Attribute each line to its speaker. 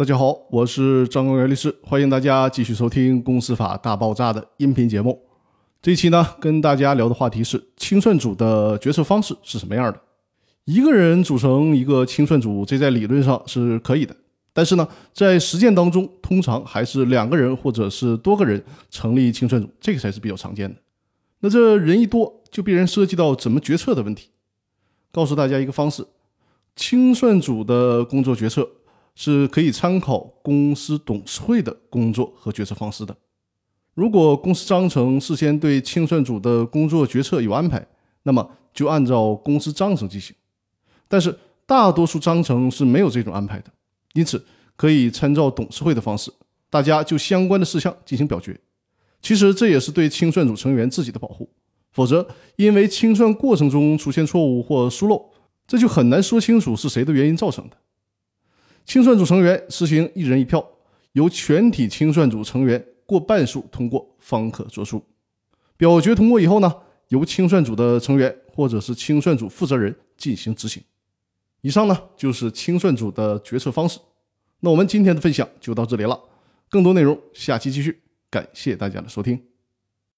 Speaker 1: 大家好，我是张光元律师，欢迎大家继续收听《公司法大爆炸》的音频节目。这一期呢，跟大家聊的话题是清算组的决策方式是什么样的。一个人组成一个清算组，这在理论上是可以的，但是呢，在实践当中，通常还是两个人或者是多个人成立清算组，这个才是比较常见的。那这人一多，就必然涉及到怎么决策的问题。告诉大家一个方式，清算组的工作决策是可以参考公司董事会的工作和决策方式的。如果公司章程事先对清算组的工作决策有安排，那么就按照公司章程进行。但是大多数章程是没有这种安排的，因此可以参照董事会的方式，大家就相关的事项进行表决。其实这也是对清算组成员自己的保护。否则，因为清算过程中出现错误或疏漏，这就很难说清楚是谁的原因造成的。清算组成员实行一人一票，由全体清算组成员过半数通过方可作出。表决通过以后呢，由清算组的成员或者是清算组负责人进行执行。以上呢就是清算组的决策方式。那我们今天的分享就到这里了，更多内容下期继续。感谢大家的收听。